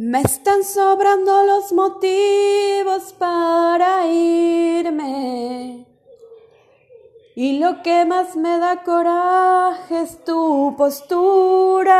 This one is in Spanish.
Me están sobrando los motivos para irme. Y lo que más me da coraje es tu postura.